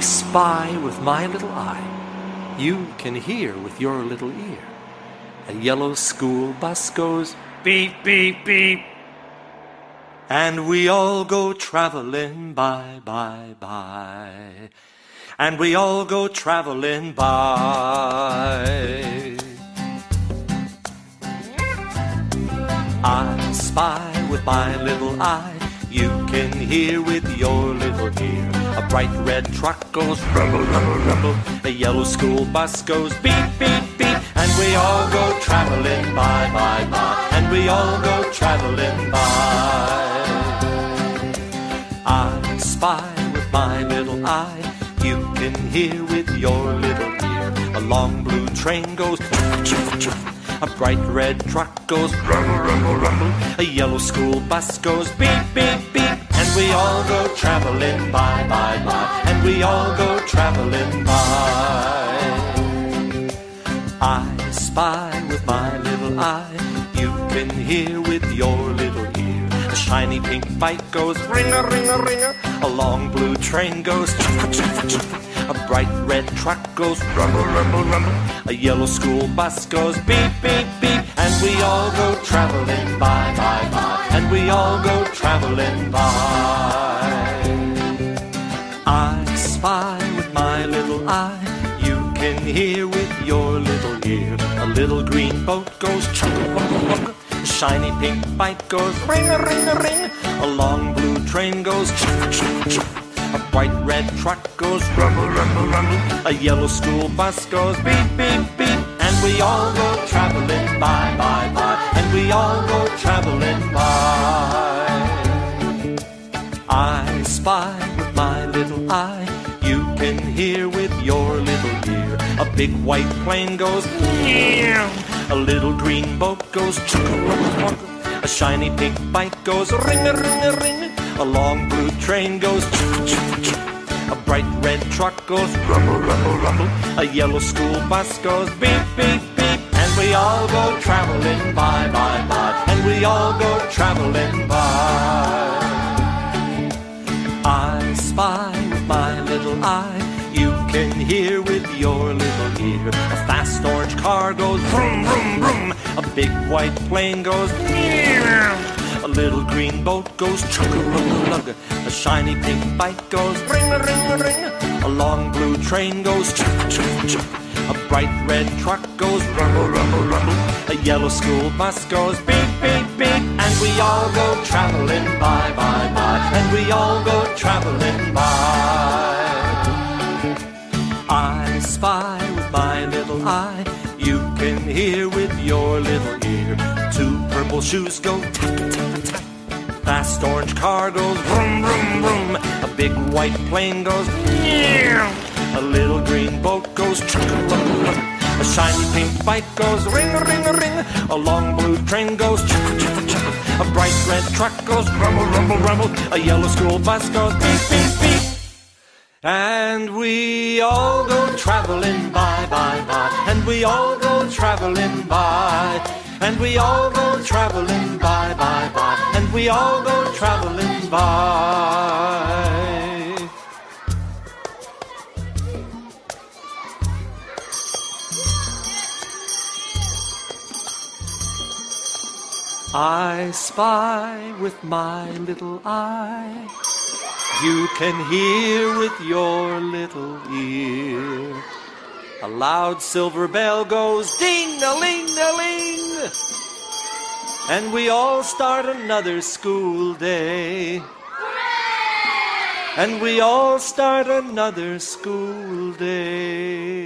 spy with my little eye. You can hear with your little ear. A yellow school bus goes beep, beep, beep. And we all go traveling by, by, by. And we all go traveling by. I spy with my little eye. You can hear with your little ear. A bright red truck goes rumble, rumble, rumble. A yellow school bus goes beep, beep, beep. And we all go traveling by, by, by. And we all go traveling by. I spy with my little eye. You can hear with your little ear. A long blue train goes. A bright red truck goes rumble, rumble, rumble. A yellow school bus goes beep, beep, beep. And we all go traveling by, by, by. And we all go traveling by. I spy with my little eye. You can hear with your little ear. A shiny pink bike goes ring a ring a ring a. Long blue train goes chuffa chuffa chuffa. A bright red truck goes rumble rumble rumble. A yellow school bus goes beep beep beep. And we all go traveling by by by. And we all go traveling by. I spy with my little eye. You can hear with your little ear. A little green boat goes chugga wugga wugga. A shiny pink bike goes ring a ring a ring. A long blue train goes chuffa chuffa chuffa. Bright red truck goes rumble rumble rumble. A yellow school bus goes beep beep beep. And we all go traveling by by by. And we all go traveling by. I spy with my little eye. You can hear with your little ear. A big white plane goes meow. A little green boat goes chugga A shiny pink bike goes ring a ring a ring. A long blue train goes chugga chugga chugga. A bright red truck goes rumble rumble rumble. A yellow school bus goes beep beep beep. And we all go traveling by by by. And we all go traveling by. I spy with my little eye. You can hear with your little ear. A fast orange car goes vroom, vroom, vroom. A big white plane goes meow. Little green boat goes chugga lugga lugga. A shiny pink bike goes ring a long blue train goes chuff. A bright red truck goes rumble rumble rumble. A yellow school bus goes beep beep beep. And we all go traveling by by by. And we all go traveling by. I spy with my little eye. You can hear with your little ear. Two purple shoes go tap Fast orange car goes vroom vroom vroom. A big white plane goes meow. A little green boat goes chugga lugga. A shiny pink bike goes ring a ring ring. A long blue train goes chugga chugga chugga. A bright red truck goes rumble rumble rumble. A yellow school bus goes beep beep beep. And we all go traveling by, by, by. And we all go traveling by. And we all go traveling by, by, by. And we all go traveling by. I spy with my little eye. You can hear with your little ear. A loud silver bell goes ding a ling a ling. And we all start another school day. And we all start another school day.